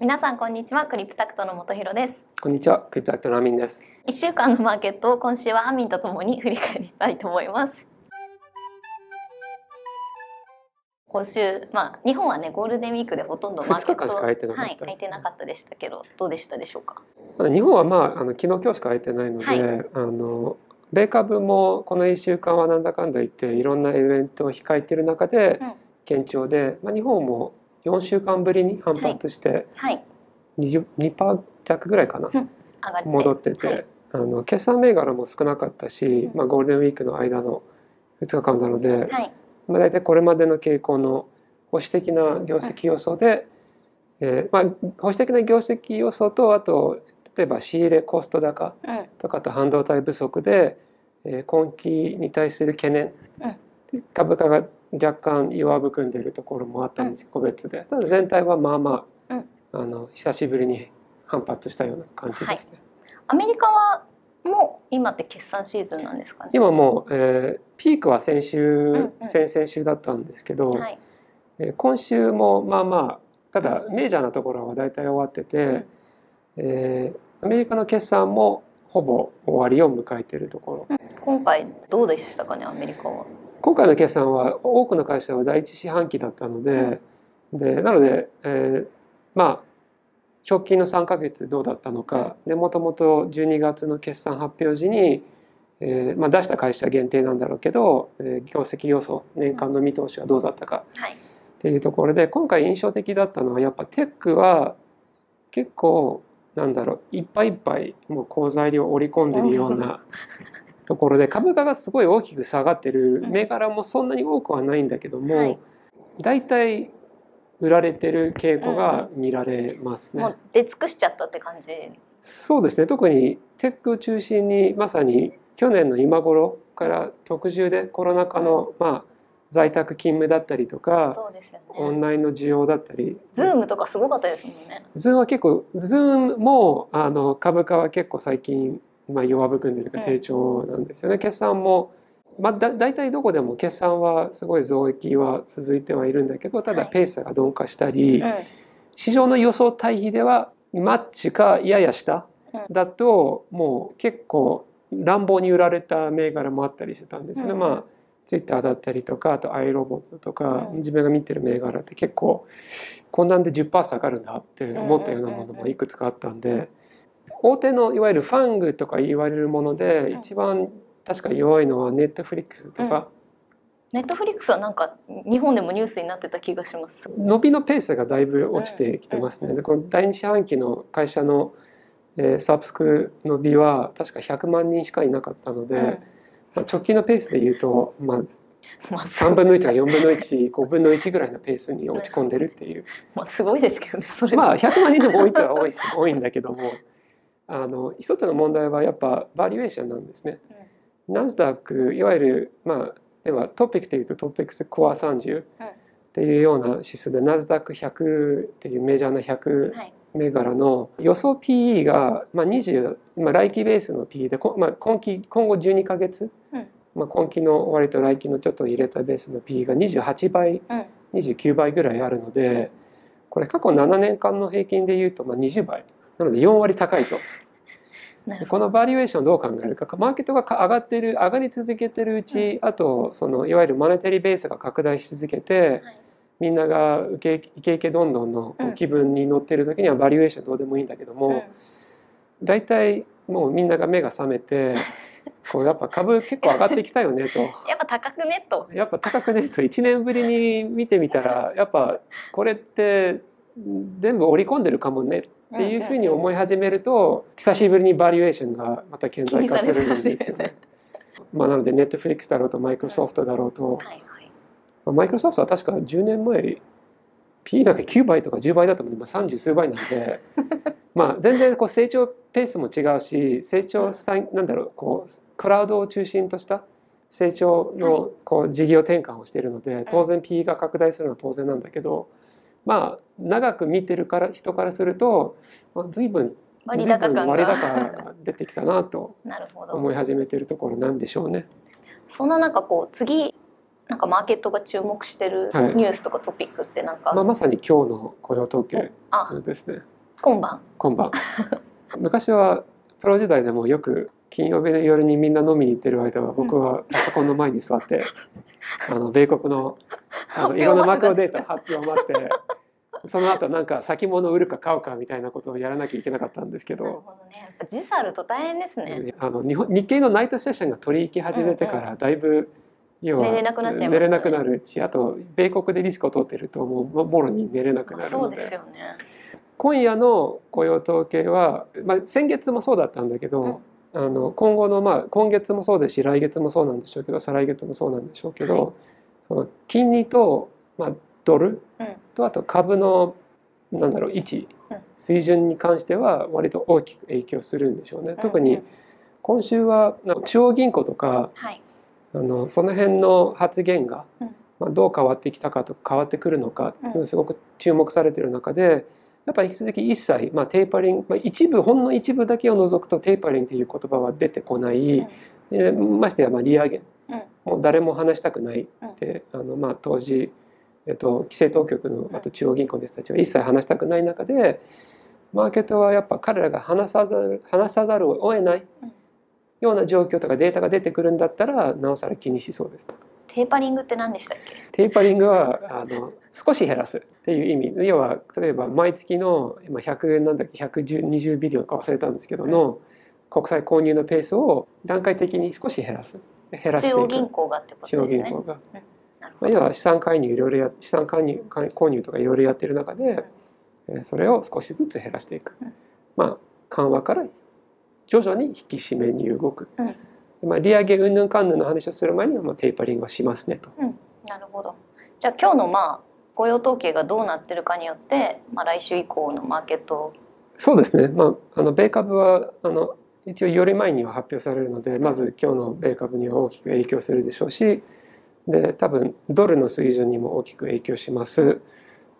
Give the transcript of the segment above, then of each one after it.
皆さんこんにちは。クリプタクトの本博です。こんにちは、クリプタクトのアミンです。一週間のマーケットを今週はアミンとともに振り返りたいと思います。今週まあ日本はねゴールデンウィークでほとんどマーケット空いてなかった。はい空いてなかったでしたけどどうでしたでしょうか？日本はまああの昨日今日しか空いてないので、はい。あの米株もこの1週間はなんだかんだ言っていろんなイベントを控えている中でうん。堅調で、まあ、日本も4週間ぶりに反発してはい。20 2%弱ぐらいかな戻ってて、はい。あの決算銘柄も少なかったし、うん。まあ、ゴールデンウィークの間の2日間なので、はい。まあ、大体これまでの傾向の保守的な業績予想で、えーまあ、保守的な業績予想とあと例えば仕入れコスト高うん。とかあと半導体不足で、えー今期に対する懸念、株価が若干弱含んでいるところもあったんです、個別で。ただ全体はまあまあ,、うん。あの久しぶりに反発したような感じですね。アメリカはもう今って決算シーズンなんですかね？今もう、えーピークは先週、んうん。先々週だったんですけど、はい。えー今週もまあまあただメジャーなところは大体終わってて、えーアメリカの決算もほぼ終わりを迎えているところ。今回どうでしたかねアメリカは？今回の決算は多くの会社は第一四半期だったので,、でなので、えーまあ直近の3ヶ月どうだったのかでもともと12月の決算発表時に、えーまあ、出した会社限定なんだろうけど、えー業績予想年間の見通しはどうだったかはい。っていうところで今回印象的だったのはやっぱテックは結構なんだろういっぱいいっぱいもう好材料を織り込んでるようなところで株価がすごい大きく下がってる。銘柄もそんなに多くはないんだけども、はい。大体売られてる傾向が見られますね。もう出尽くしちゃったって感じ。そうですね。特にテックを中心にまさに去年の今頃から特需でコロナ禍の、まあ、在宅勤務だったりとかそうですよオンねラインの需要だったり。 Zoom とかすごかったですもんね。 Zoom は結構ズームもあの株価は結構最近、まあ、弱含んでるかうん。低調なんですよね、決算も、まあ、だ大体どこでも決算はすごい増益は続いてはいるんだけどただはいペースが鈍化したり、うん。市場の予想対比ではマッチかやや下うん。だともう結構乱暴に売られた銘柄もあったりしてたんですよね。うん。まあツイッターだったりとかあとアイロボットとか、うん。自分が見てる銘柄って結構こんなんで10%下がるんだって思ったようなものもいくつかあったんで大手のいわゆるファングとか言われるものでうん。一番確か弱いのはネットフリックスとか、ネットフリックスはなんか日本でもニュースになってた気がします。伸びのペースがだいぶ落ちてきてますね。でこの第二四半期の会社の、えーサブスク伸びは確か100万人しかいなかったので、うん。まあ、直近のペースで言うと、まあ、まあ3分の1か4分の15分の1ぐらいのペースに落ち込んでるっていう。まあすごいですけどねそれ。まあ100万人でも多いとは多い多いんだけどもあの一つの問題はやっぱバリュエーションなんですね。ナスダックいわゆるまあではトピックスでいうとトピックスコア30っていうような指数でナスダック100っていうメジャーな100はい。銘柄の予想 PE が、まあ、20、まあ、来期ベースの PE で、こまあ、今期今後12ヶ月、うん。まあ、今期の終わりと来期のちょっと入れたベースの PE が28倍、うん。29倍ぐらいあるのでこれ過去7年間の平均でいうとまあ20倍。なので4割高いと。このバリエーションをどう考えるか。マーケットが上がってる上がり続けてるうち、あとそのいわゆるマネタリーベースが拡大し続けて、はい。みんながイケイケどんどんの気分に乗ってる時にはバリエーションどうでもいいんだけども、どうん。大体もうみんなが目が覚めて こうやっぱ株結構上がってきたよねと。やっぱ高くねと。やっぱ高くねと。1年ぶりに見てみたらやっぱこれって全部織り込んでるかもねっていうふうに思い始めると久しぶりにバリエーションがまた顕在化するんですよね。まあなのでネットフリックスだろうとマイクロソフトだろうと。マイクロソフトは確か10年前 P だけ9倍とか10倍だったので、まあ、30数倍なので。まあ全然こう成長ペースも違うし成長さなんだろうこうクラウドを中心とした成長のこう事業転換をしているので当然 PE が拡大するのは当然なんだけどまあ長く見てるから人からすると、まあ、随分割高感が。高が出てきたなと 思い始めているところなんでしょうね。そんな中こう次なんかマーケットが注目してるはい。ニュースとかトピックってなんか、まあ、まさに今日の雇用統計あですね。今晩。今晩。昔はプロ時代でもよく金曜日の夜にみんな飲みに行ってる間は僕はパソコンの前に座って、あの米国のあのいろんなマクロデータ発表を待って その後なんか先物を売るか買うかみたいなことをやらなきゃいけなかったんですけなるど、時差あると大変ですね、あの日本日経のナイトセッションが取り行き始めてからだいぶ、要は寝れなくなっちゃいましたね。寝れなくなるしあと米国でリスクを取ってるともうもろに寝れなくなるそので。うですよね。今夜の雇用統計は、まあ、先月もそうだったんだけど、あの今後の、まあ、今月もそうですし来月もそうなんでしょうけど再来月もそうなんでしょうけど、はいその金利と、まあ、ドルうん。とあと株のなんだろう位置うん。水準に関しては割と大きく影響するんでしょうね。特に今週は中央銀行とかはい。あのその辺の発言が、うん。まあ、どう変わってきたかとか変わってくるのかっていうのがすごく注目されている中でやっぱり引き続き一切、まあ、テーパリング、まあ、一部ほんの一部だけを除くとテーパリングという言葉は出てこない、でましてやまあ利上げ。うんもう誰も話したくないって、あのまあ当時、えっと、規制当局のあと中央銀行の人たちは一切話したくない中でマーケットはやっぱ彼らが話さざる話さざるを得ないうん。ような状況とかデータが出てくるんだったらなおさら気にしそうです。テーパリングって何でしたっけ？テーパリングはあの少し減らすっていう意味。要は例えば毎月の今100なんだっけ120ビリオンか忘れたんですけどの国債購入のペースを段階的に少し減らす減らしていく。中央銀行がってこ中央とですね。銀行が、まあ、要は資産介入いろいろや資産介入購入とかいろいろやってる中で、えーそれを少しずつ減らしていく、うん。まあ緩和から徐々に引き締めに動く、うん。まあ、利上げ云々かんぬんの話をする前にはまあテーパリングはしますねと。なるほど。じゃあ今日のまあ雇用統計がどうなってるかによって、まあ、来週以降のマーケット。そうですね、まあ、あの米株はあの一応より前には発表されるのでまず今日の米株には大きく影響するでしょうしで多分ドルの水準にも大きく影響します。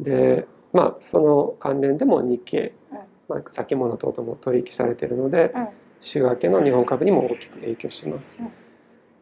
でまあその関連でも日経、うん。まあ、先物等々も取引されているので、うん。週明けの日本株にも大きく影響します。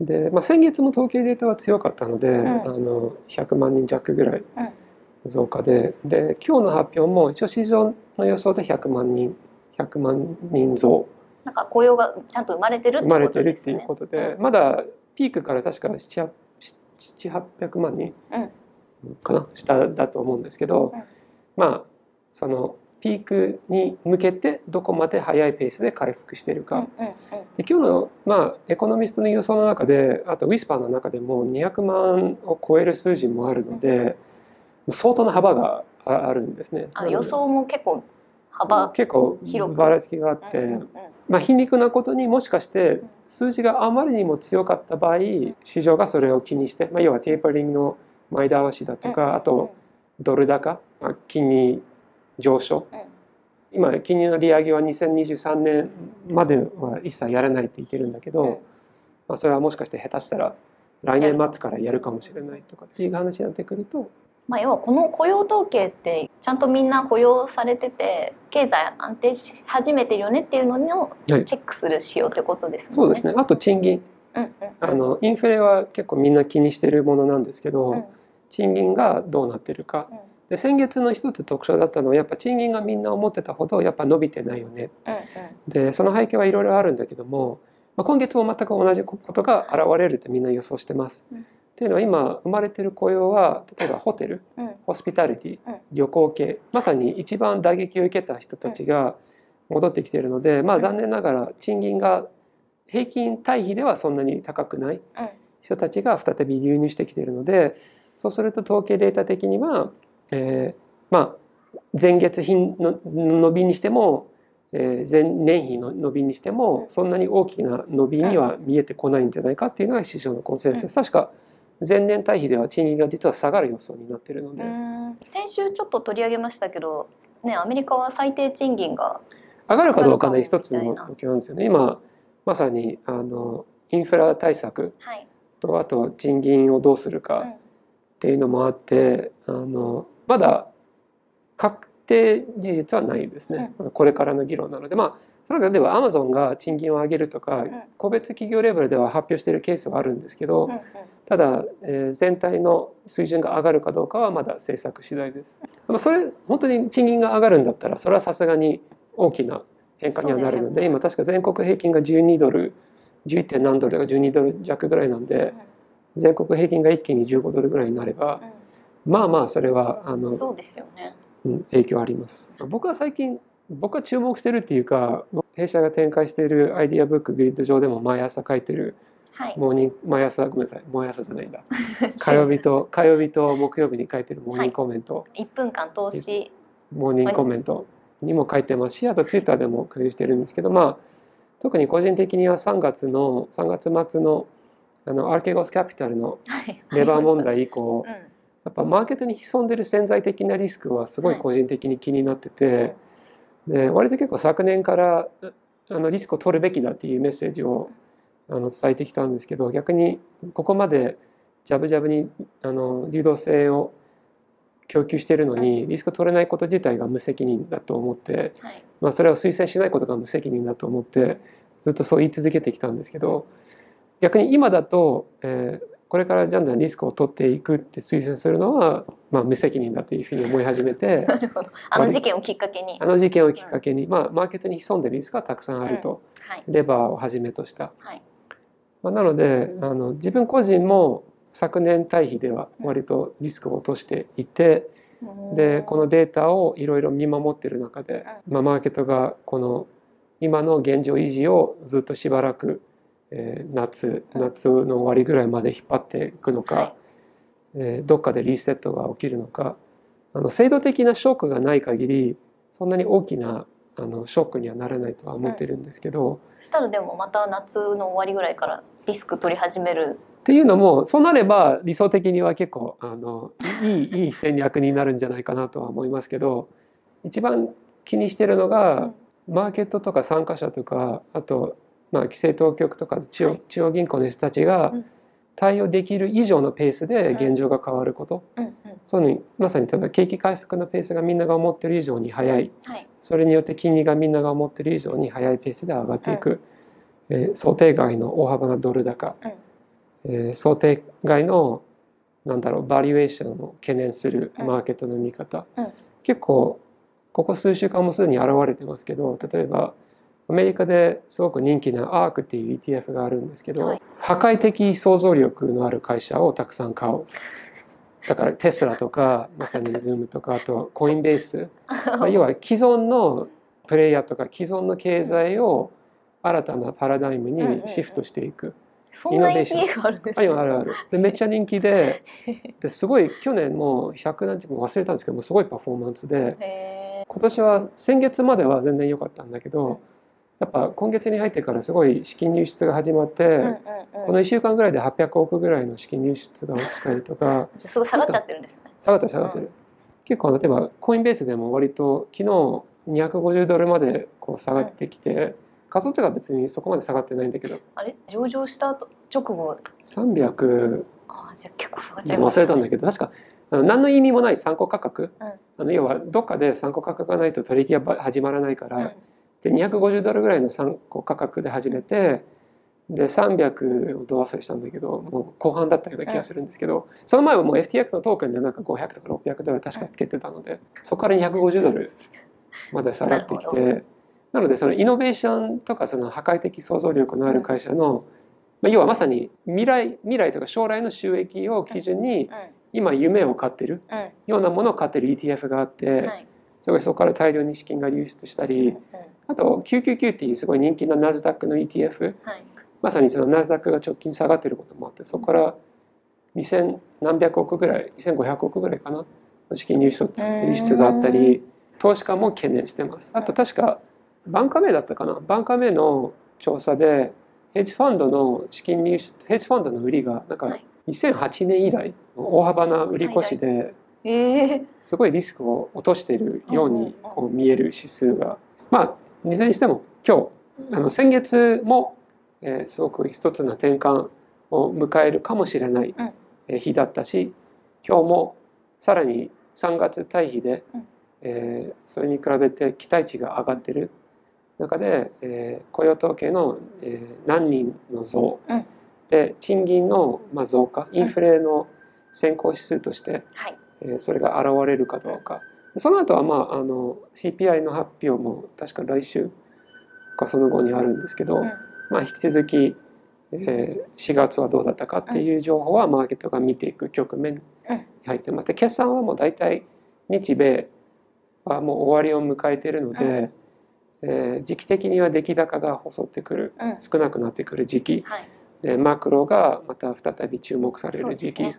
で、まあ、先月も統計データは強かったので、ん。あの100万人弱ぐらいうん。増加でで今日の発表も一応市場の予想で100万人100万人増なんか雇用がちゃんと生まれてるって生まれこてるっていうとですね。ことで、うまだピークから確か700800万人かな下だと思うんですけど、うん。まあそのピークに向けてどこまで速いペースで回復しているか、うんうんうん。で今日の、まあ、エコノミストの予想の中であとウィスパーの中でも200万を超える数字もあるので相当な幅がああるんですね。あ予想も結構幅結構ばらつきがあって、うんうんうんまあ、皮肉なことにもしかして数字があまりにも強かった場合市場がそれを気にして、まあ、要はテーパリングの前倒しだとか、あとドル高、まあ、金利上昇、うん。今金利の利上げは2023年までは一切やらないって言ってるんだけど、うん。まあ、それはもしかして下手したら来年末からやるかもしれないとかっていう話になってくるとまあ、要はこの雇用統計ってちゃんとみんな雇用されてて経済安定し始めてるよねっていうのをはい。チェックする仕様ってことですもね。そうんですね。あと賃金。うんうん。あのインフレは結構みんな気にしてるものなんですけど、うん。賃金がどうなってるか。うん。で先月の一つ特徴だったのはやっぱ賃金がみんな思ってたほどやっぱ伸びてないよね。うんでその背景はいろいろあるんだけども、まあ、今月も全く同じことが現れるってみんな予想してます。うんっていうのは今生まれてる雇用は例えばホテルうん。ホスピタリティうん。旅行系まさに一番打撃を受けた人たちが戻ってきているので、まあ、残念ながら賃金が平均対比ではそんなに高くないうん。人たちが再び流入してきているのでそうすると統計データ的には、えーまあ前月比の伸びにしても、えー前年比の伸びにしてもそんなに大きな伸びには見えてこないんじゃないかっていうのが市場のコンセンサス。です。確か前年対比では賃金が実は下がる予想になっているので、うん。先週ちょっと取り上げましたけど、ね、アメリカは最低賃金が上がるかどうかね一つの目標なんですよね。今まさにあのインフラ対策はい、とあと賃金をどうするか、うんっていうのもあってあのまだ確定事実はないですね、これからの議論なので。まあそれは例えばアマゾンが賃金を上げるとかうん個別企業レベルでは発表しているケースはあるんですけど、ただ、えー全体の水準が上がるかどうかはまだ政策次第です。でもそれ本当に賃金が上がるんだったらそれはさすがに大きな変化にはなるのでね今確か全国平均が12ドル 11. 点何ドルとか12ドル弱ぐらいなんで全国平均が一気に15ドルぐらいになればまあまあそれはあの、うんそうですよね。うん影響あります。僕は最近僕は注目してるっていうか弊社が展開しているアイディアブックグリッド上でも毎朝書いてるはい。モーニング毎朝ごめんなさい毎朝じゃないんだ 火曜日と火曜日と木曜日に書いてるモーニングコメント、一分間投資。モーニングコメントにも書いてますしあと Twitter でも共有してるんですけどまあ特に個人的には3月の3月末のあのアーケゴスキャピタルのはい。レバー問題以降うん。やっぱマーケットに潜んでる潜在的なリスクはすごい個人的に気になってて、で割と結構昨年からあのリスクを取るべきだっていうメッセージをあの伝えてきたんですけど逆にここまでジャブジャブにあの流動性を供給しているのにリスクを取れないこと自体が無責任だと思って、はい。まあ、それを推薦しないことが無責任だと思ってずっとそう言い続けてきたんですけど逆に今だと、えーこれからじゃんじゃんリスクを取っていくって推薦するのは、まあ、無責任だというふうに思い始めて なるほど。あの事件をきっかけにあ。の事件をきっかけに、まあ、マーケットに潜んでるリスクがたくさんあると、はい。レバーをはじめとした。はい。まあ、なのであの自分個人も昨年対比では割とリスクを落としていて、でこのデータをいろいろ見守っている中で、まあ、マーケットがこの今の現状維持をずっとしばらく、えー夏うん夏の終わりぐらいまで引っ張っていくのか、はい。えーどっかでリセットが起きるのかあの制度的なショックがない限りそんなに大きなあのショックにはならないとは思ってるんですけど、そしたらでもまた夏の終わりぐらいからリスク取り始める。っていうのもそうなれば理想的には結構あのいいいい戦略になるんじゃないかなとは思いますけど一番気にしてるのが、マーケットとか参加者とかあと、まあ、規制当局とか中央,、はい。中央銀行の人たちがうん。対応できる以上のペースで現状が変わること、うんうん。そういうのにまさに例えば景気回復のペースがみんなが思ってる以上に速い。はい。それによって金利がみんなが思ってる以上に速いペースで上がっていく、えー想定外の大幅なドル高、えー想定外のなんだろうバリュエーションを懸念するマーケットの見方、うん。結構ここ数週間もすでに現れてますけど例えばアメリカですごく人気な ARK っていう ETF があるんですけど、はい。破壊的想像力のある会社をたくさん買う。だからテスラとか まさに Zoom とかあとコインベース。まあ要は既存のプレイヤーとか既存の経済を新たなパラダイムにシフトしていく。イノベーションあるんですあるあるある。でめっちゃ人気で ですごい去年も100何日も忘れたんですけどもすごいパフォーマンスで。へ今年は先月までは全然良かったんだけどやっぱ今月に入ってからすごい資金入出が始まって、ーうんうんうん。この1週間ぐらいで800億ぐらいの資金入出が起きたりとかすごい下がっちゃってるんですね。下がってる下がってる、結構例えばコインベースでも割と昨日250ドルまでこう下がってきて、仮想通貨は別にそこまで下がってないんだけど。あれ？上場した後直後？300あーじゃあ結構下がっちゃいました忘れたんだけど確かあの何の意味もない参考価格、うん。あの要はどっかで参考価格がないと取引が始まらないから、うんで250ドルぐらいの参考価格で始めてで300をどう忘れしたんだけどもう後半だったような気がするんですけど、その前はもう FTX のトークンでなんか500とか600ドル確かつけてたので、そこから250ドルまで下がってきなてなのでそのイノベーションとかその破壊的想像力のある会社の、まあ、要はまさに未来未来とか将来の収益を基準に今夢を買ってるようなものを買ってる ETF があって、い。すごいそこから大量に資金が流出したうんり、うんあと999っていうすごい人気のナスダックの ETF はい。まさにそのナスダックが直近下がってることもあってそこから2000何百億ぐらい2500億ぐらいかな資金流出流出があったり投資家も懸念してます。あと確かバンカメだったかな？バンカメの調査でヘッジファンドの資金流出ヘッジファンドの売りがなんかはい。2008年以来大幅な売り越しでええすごいリスクを落としているようにこう見える指数が。まあいずれにしても今日あの先月も、えーすごく一つの転換を迎えるかもしれない日だったし今日もさらに3月対比で、うん。えーそれに比べて期待値が上がってる。中で、えー雇用統計の、えー何人の増、うん。で賃金の、まあ、増加インフレの先行指数として、はい。えーそれが現れるかどうかその後はまああの CPI の発表も確か来週かその後にあるんですけど、うん。まあ、引き続き、えー4月はどうだったかっていう情報はマーケットが見ていく局面に入ってます。で決算はもう大体日米はもう終わりを迎えているので、えー時期的には出来高が細ってくるうん。少なくなってくる時期。はい。でマクロがまた再び注目される時期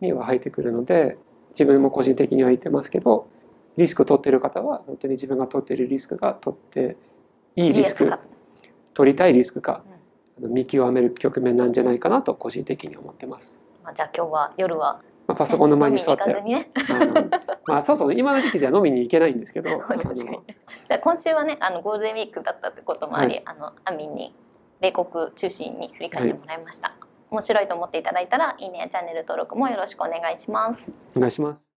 には入ってくるので自分も個人的には言ってますけどリスク取ってる方は本当に自分が取ってるリスクが取っていいリスクか。取りたいリスクか、あの見極める局面なんじゃないかなと個人的に思ってます。まあ、じゃあ今日は夜は、まあ、パソコンの前に座って、ね。まあそうそう今の時期では飲みに行けないんですけど じゃあ今週はねあのゴールデンウィークだったってこともあり、はあのアミンに米国中心に振り返ってもらいました、面白いと思っていただいたらいいねやチャンネル登録もよろしくお願いします。お願いします。